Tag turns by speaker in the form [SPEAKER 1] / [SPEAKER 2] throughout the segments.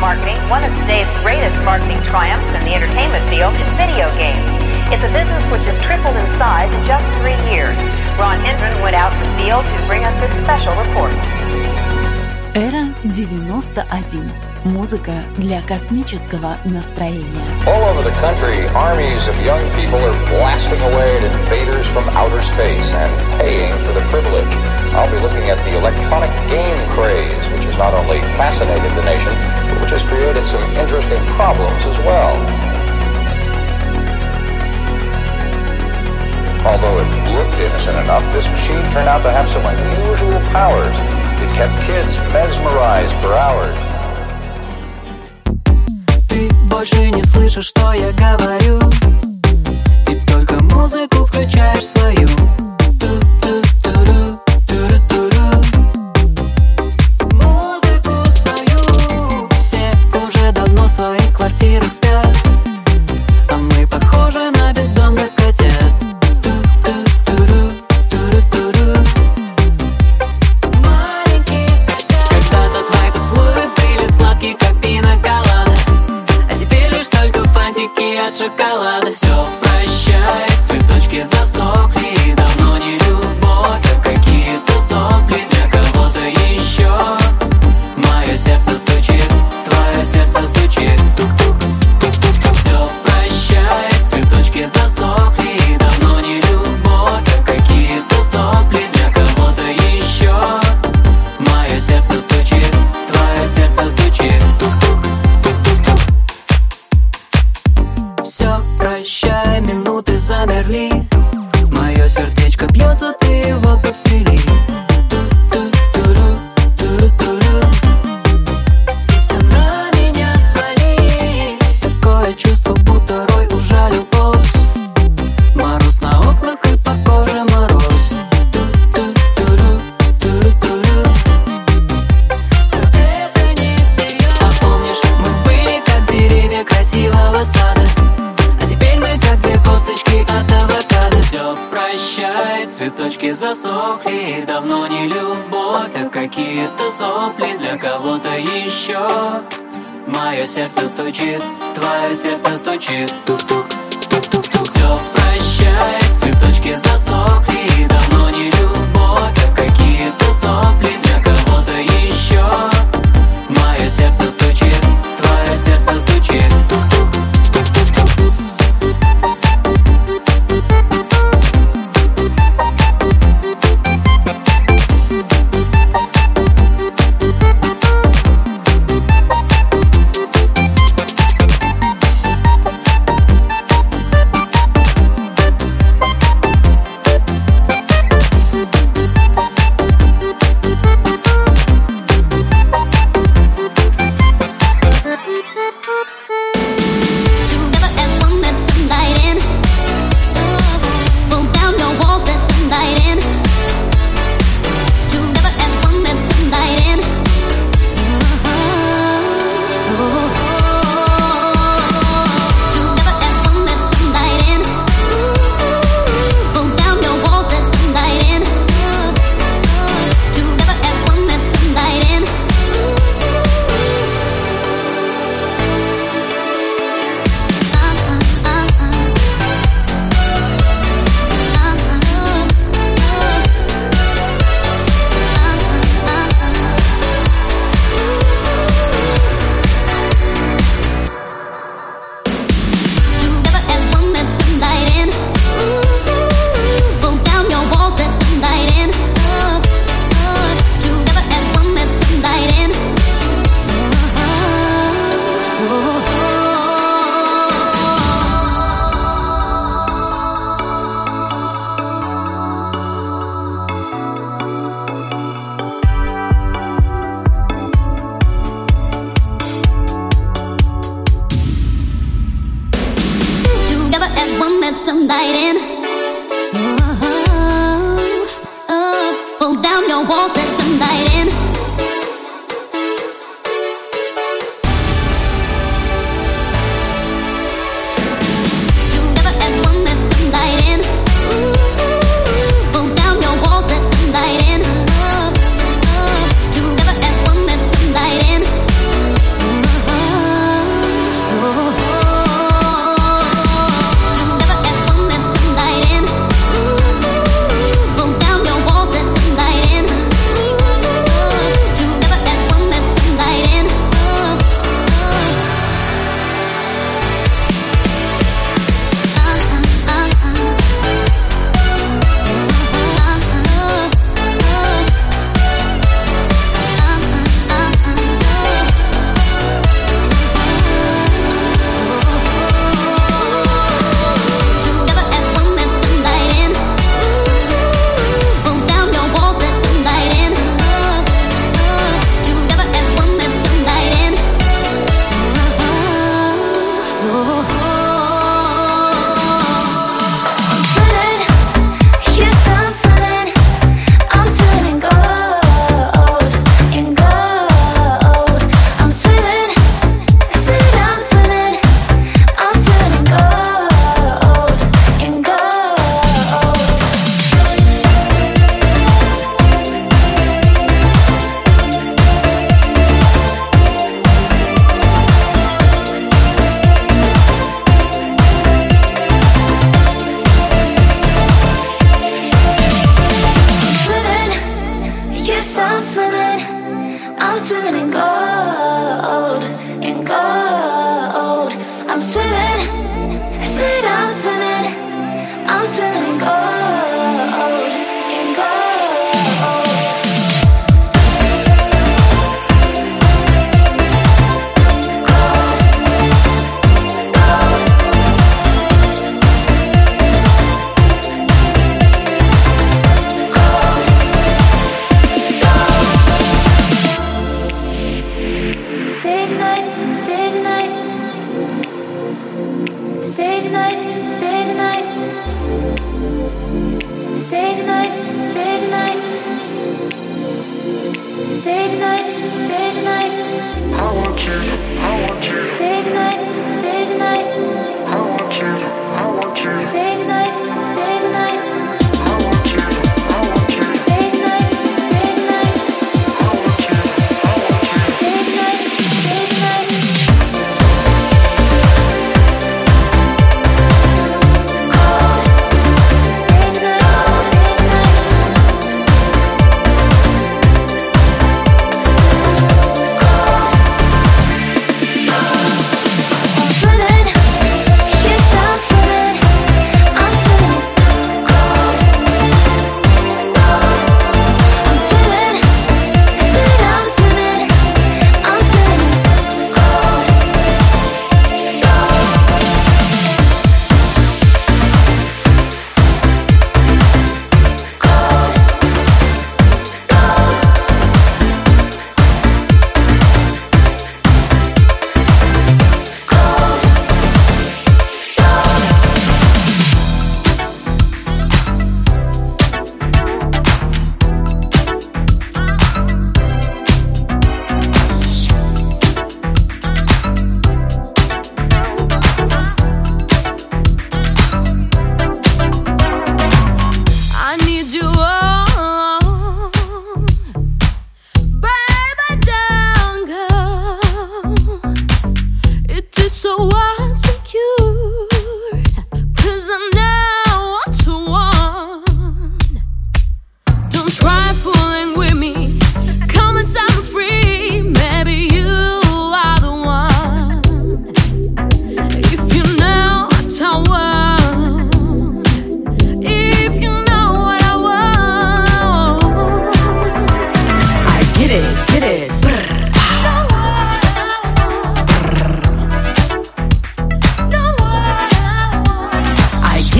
[SPEAKER 1] marketing, one of today's greatest marketing triumphs in the entertainment field is video games. It's a business which has tripled in size in just three years. Ron Hendren went out in the field to bring us this special report.
[SPEAKER 2] Эра 91. Музыка для космического настроения.
[SPEAKER 3] All over the country, armies of young people are blasting away at invaders from outer space and paying for the privilege. I'll be looking at the electronic game craze, which has not only fascinated the nation, but which has created some interesting problems as well. Although it looked innocent enough, this machine turned out to have some unusual powers. It kept kids mesmerized for hours.
[SPEAKER 4] Ты больше не слышишь, что я говорю И только музыку включаешь свою Замерли Мое сердечко бьется, ты его подстрели давно не любовь, а какие-то сопли Для кого-то еще Мое сердце стучит, твое сердце стучит тук-тук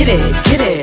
[SPEAKER 5] get it, get it.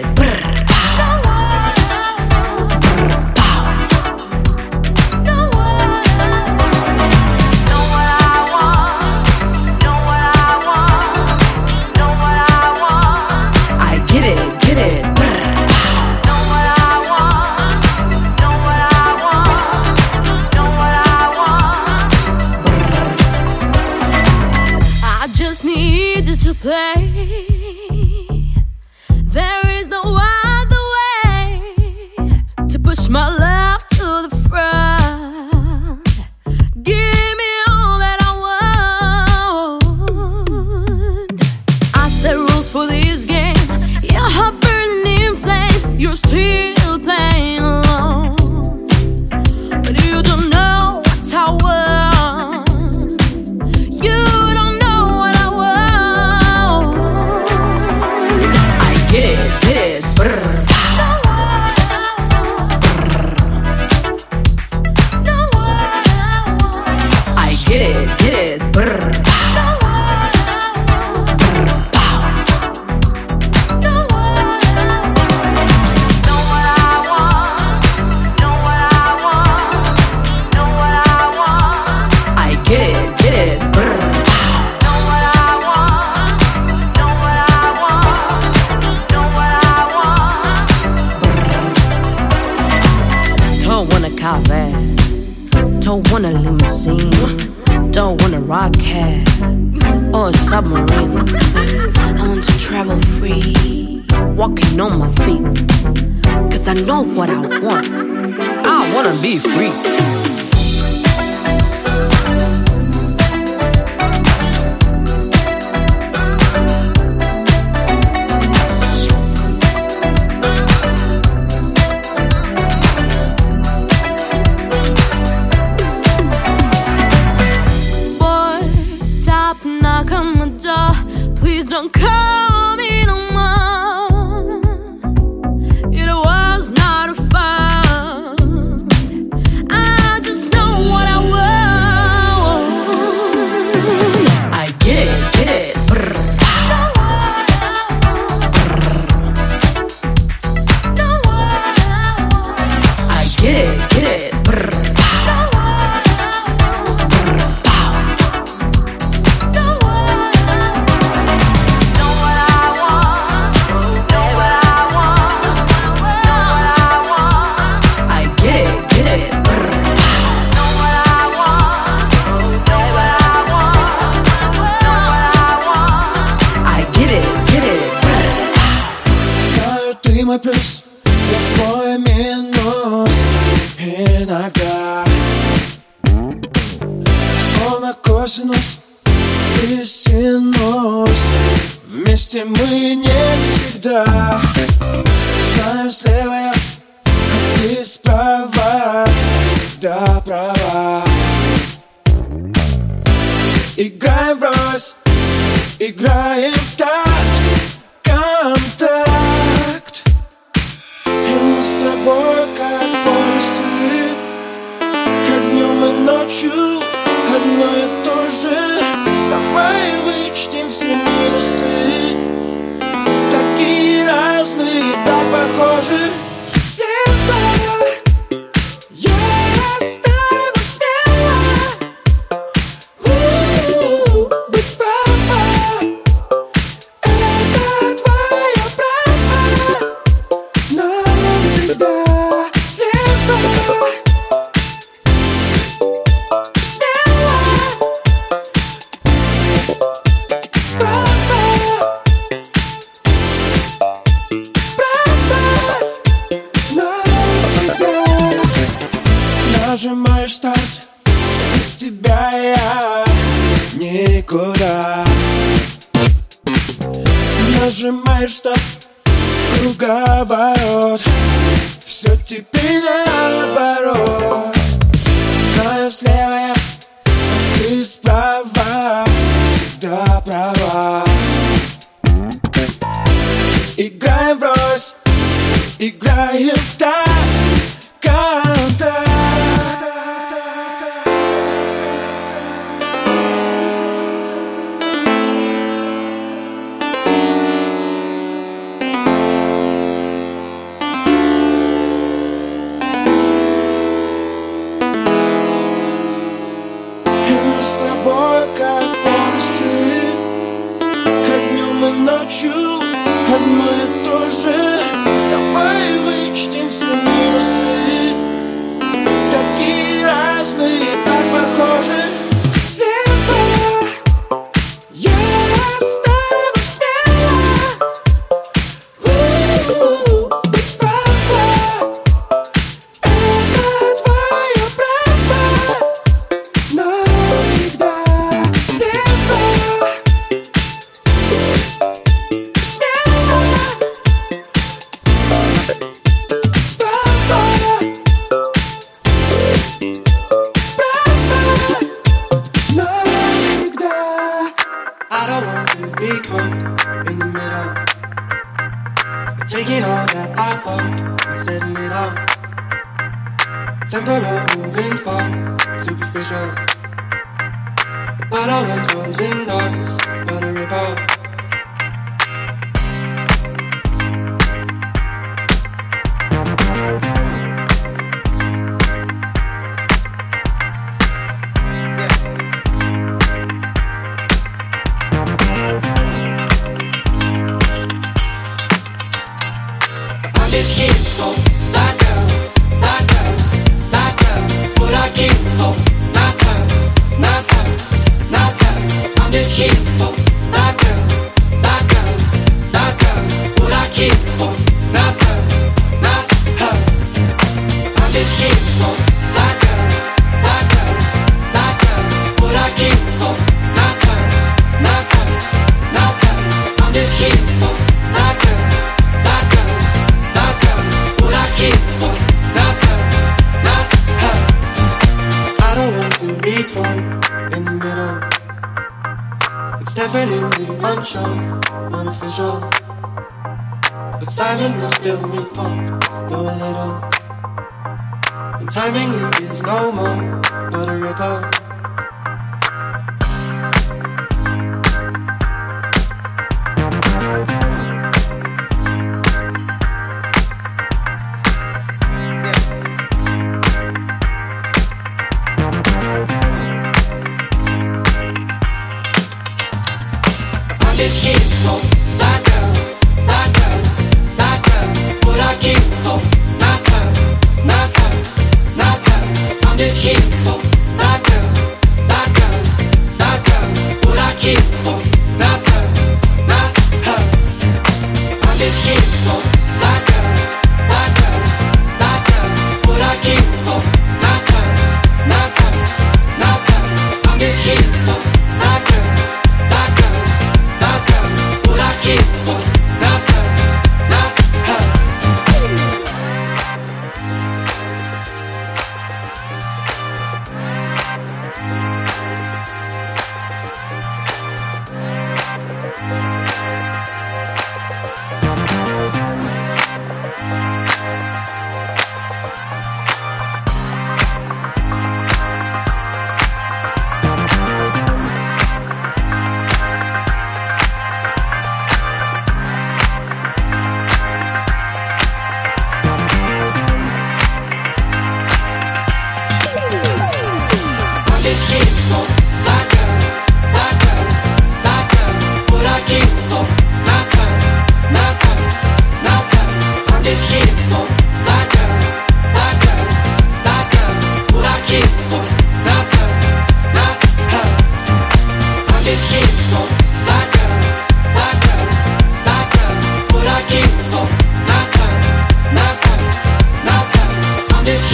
[SPEAKER 5] Wanna be free.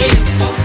[SPEAKER 2] faithful.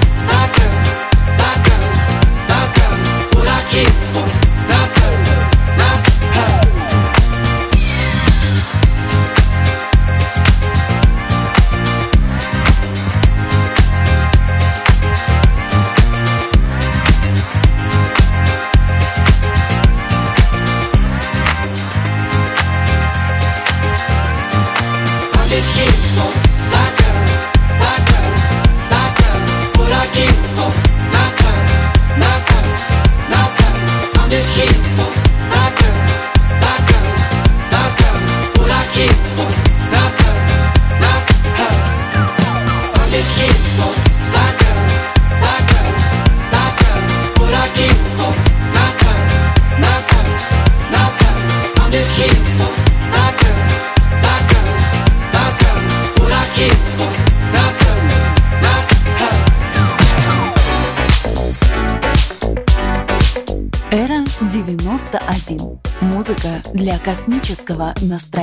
[SPEAKER 2] русского настроения.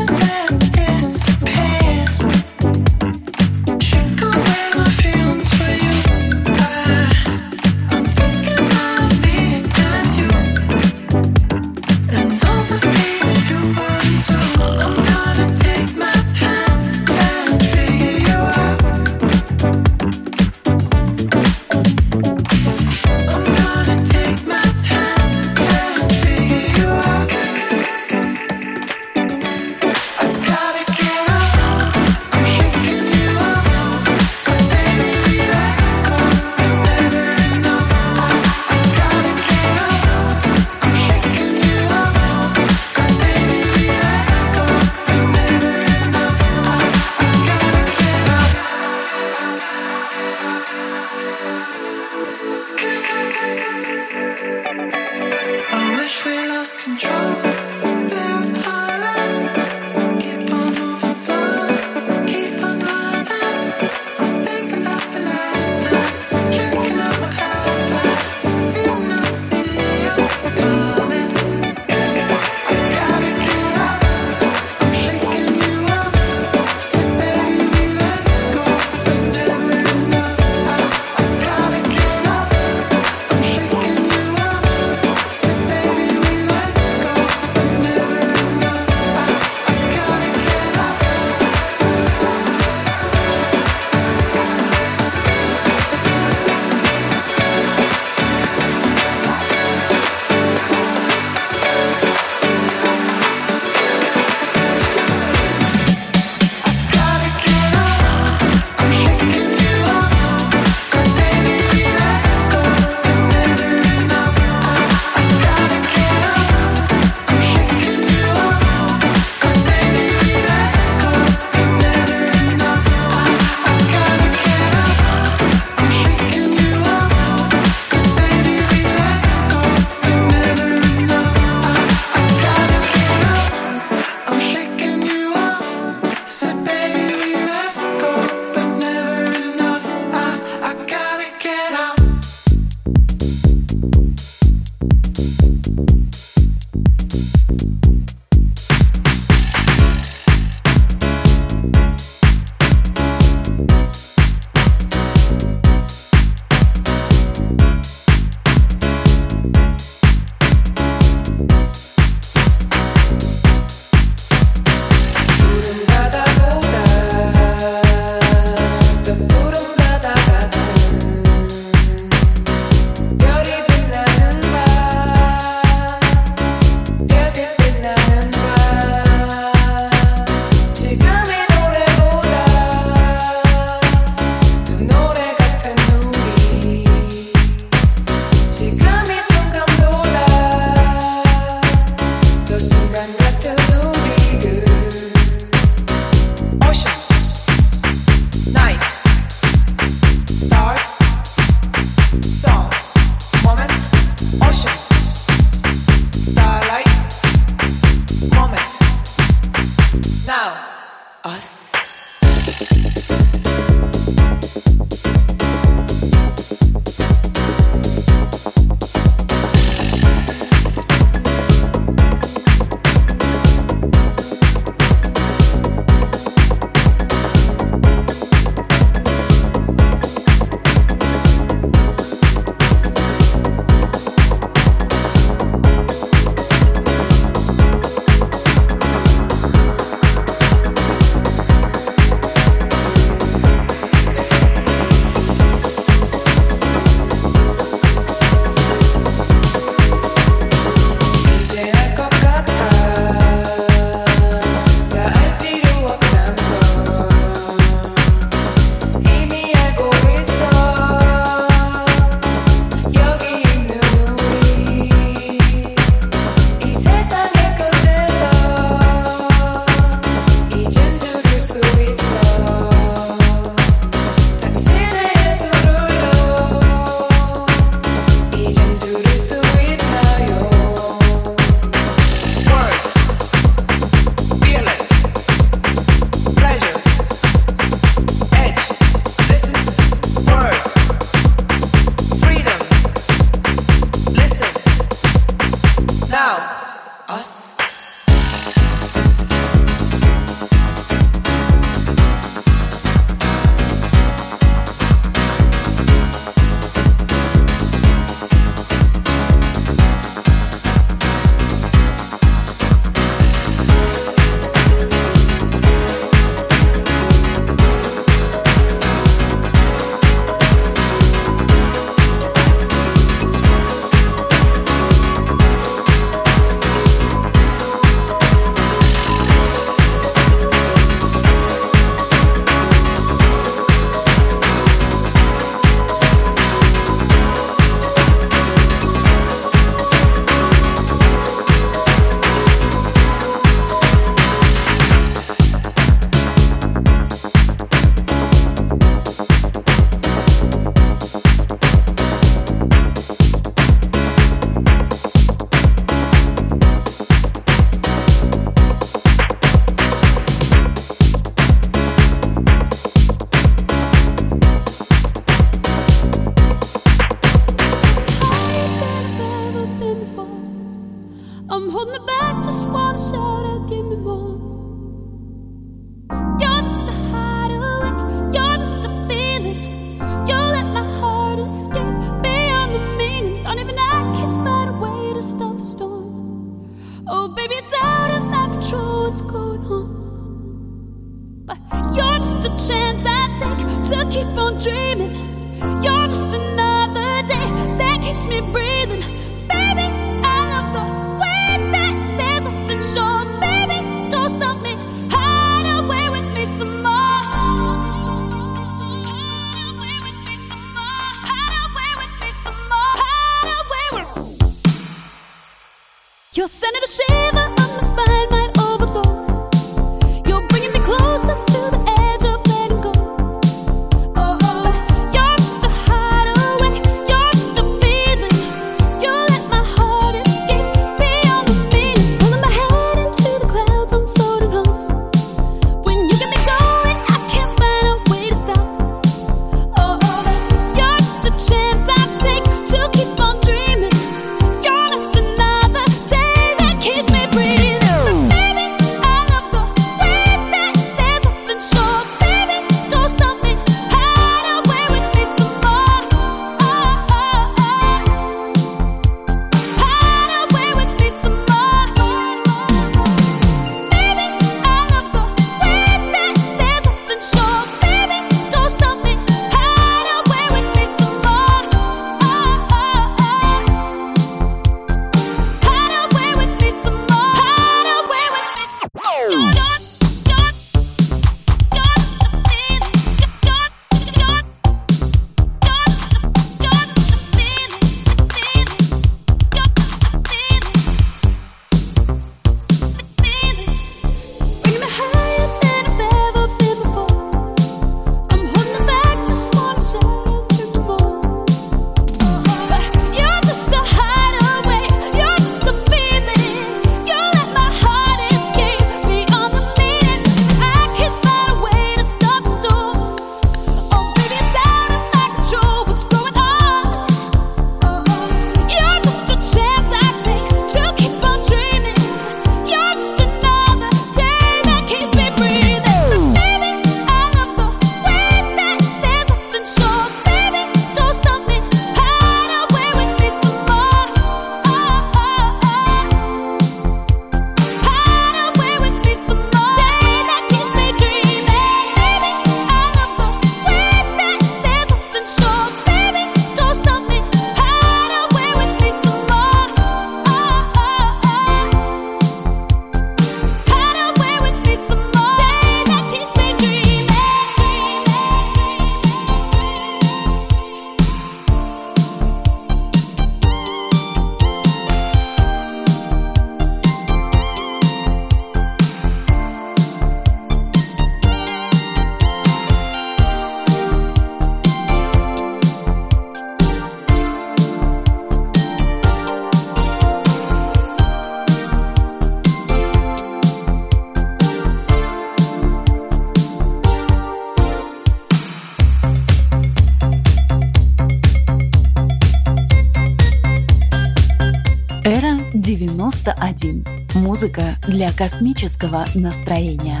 [SPEAKER 6] 91. Музыка для космического настроения.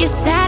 [SPEAKER 7] You said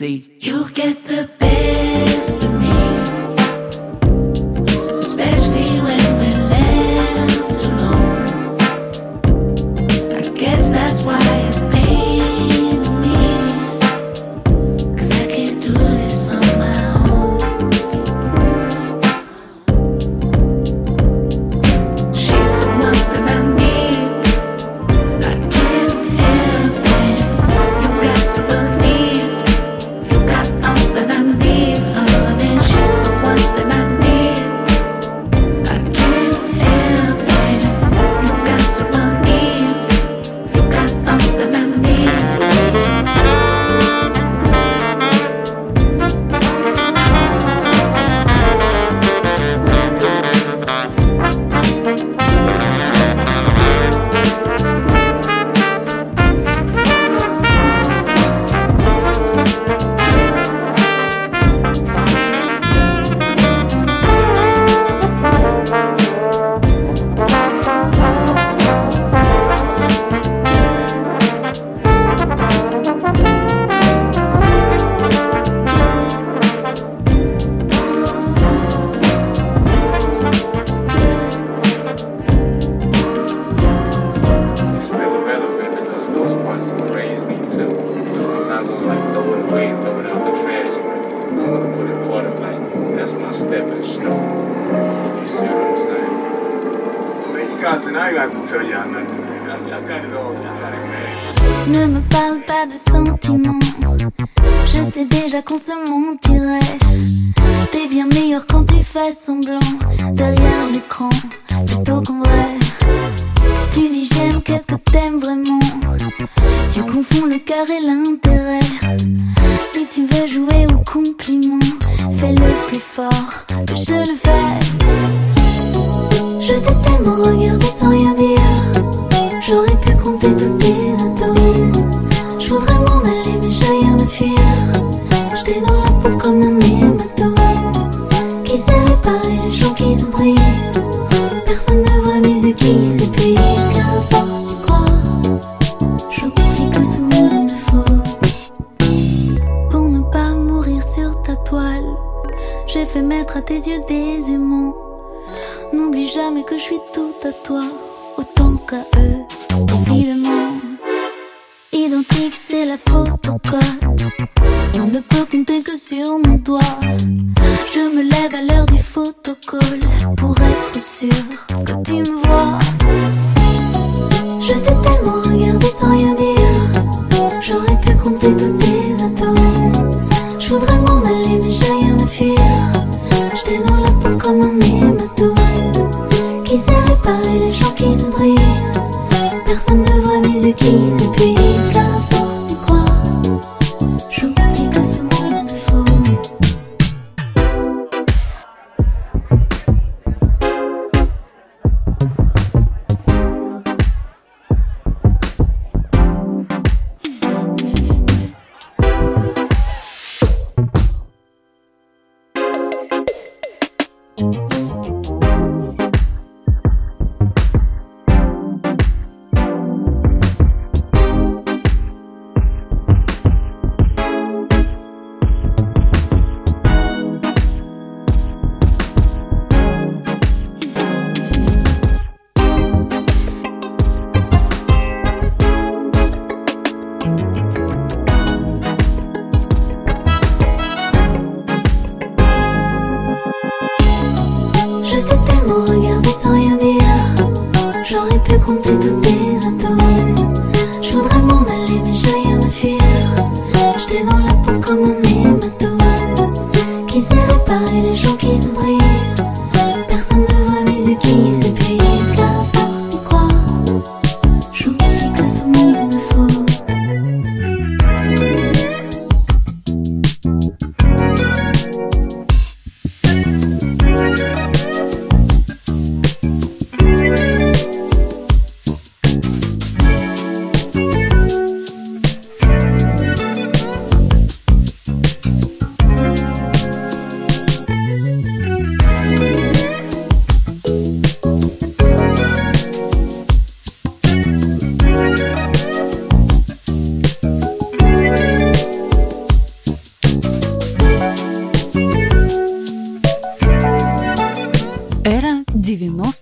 [SPEAKER 7] see. Personne ne voit mes yeux qui
[SPEAKER 2] s'appuient.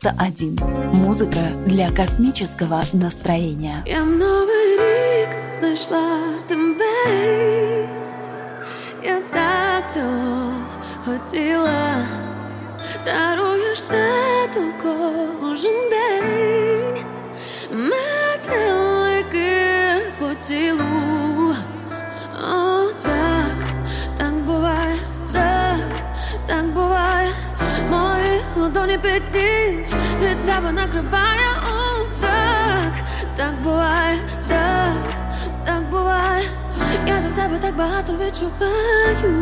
[SPEAKER 2] 91. Музыка для космического настроения.
[SPEAKER 6] Я много рік знайшла тебе. Я так цього хотіла. Даруєш світу кожен день. Метелики поцілуй. ладони петли Этапа накрываю уток Так буває, так, так буває. Я до тебя так багато відчуваю.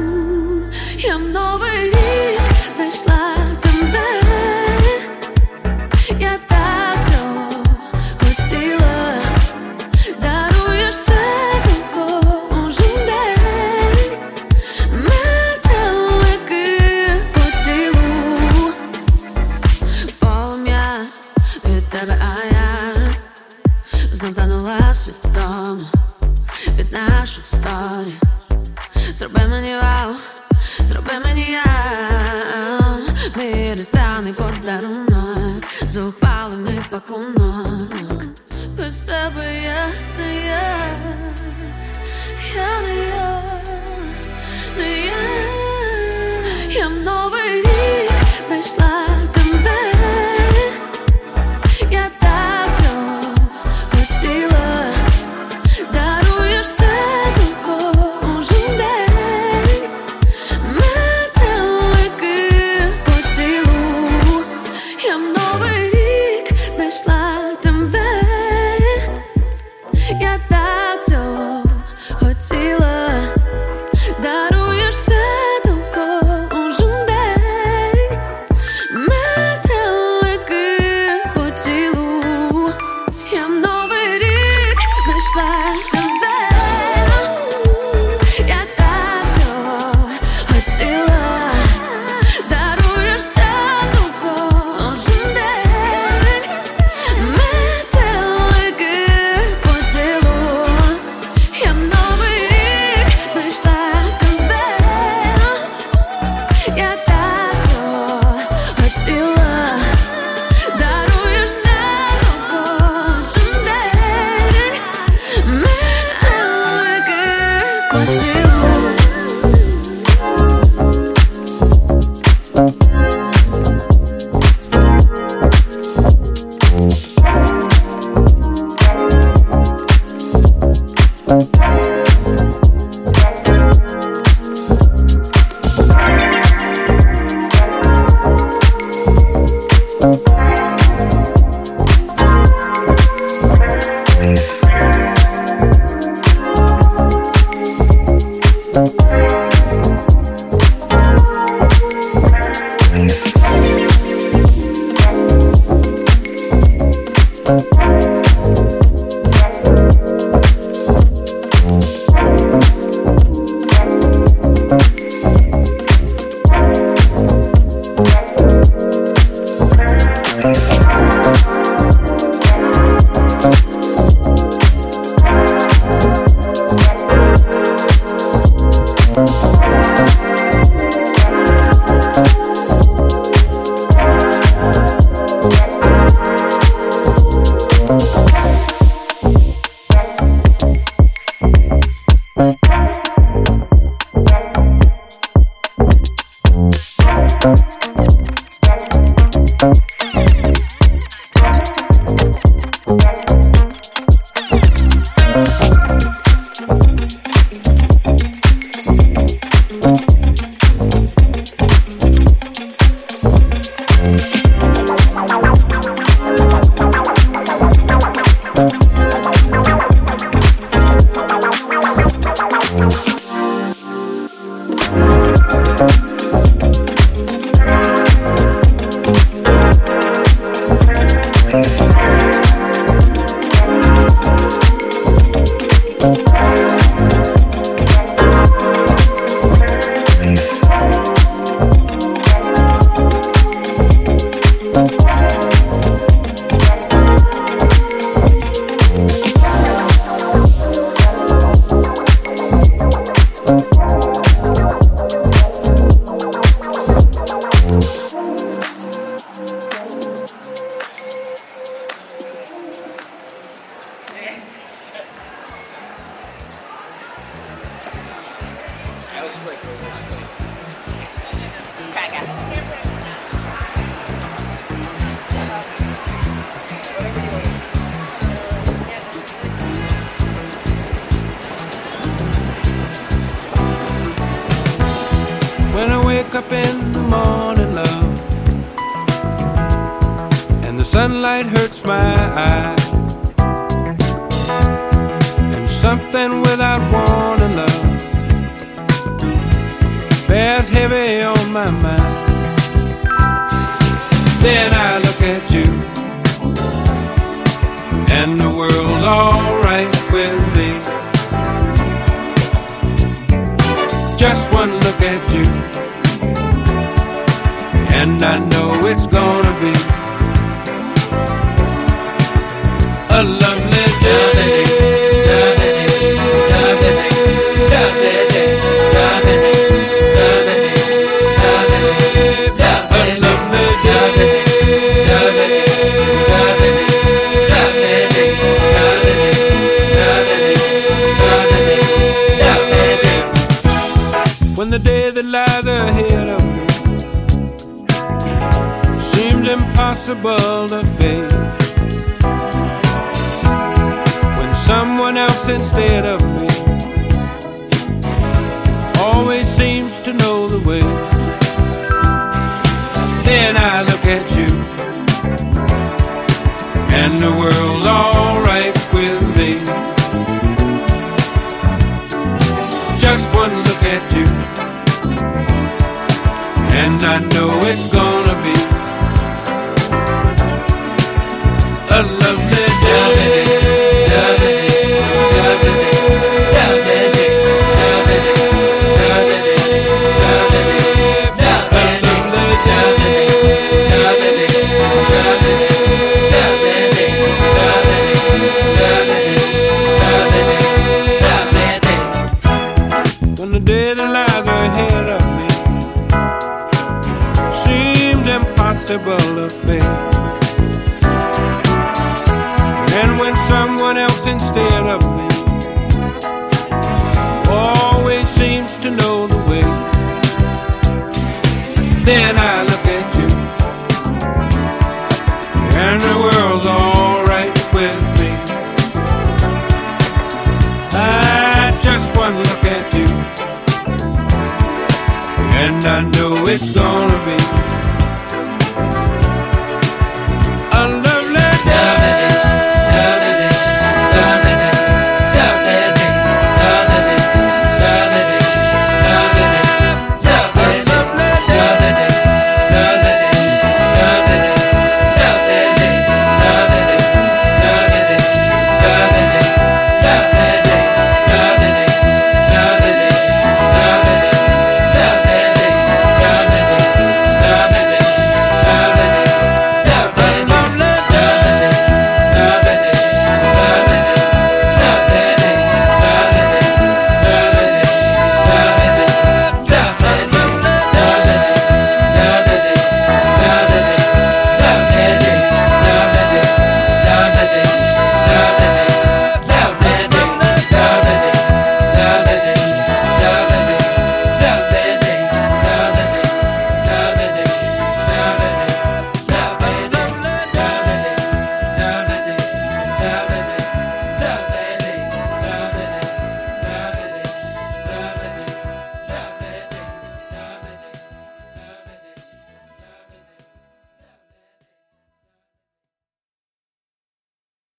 [SPEAKER 6] Я новий рік знайшла ако Без тебе я не я Я не я, не я Я новый рік знайшла
[SPEAKER 8] and I know it's gonna be a long instead of impossible of faith. And when someone else instead of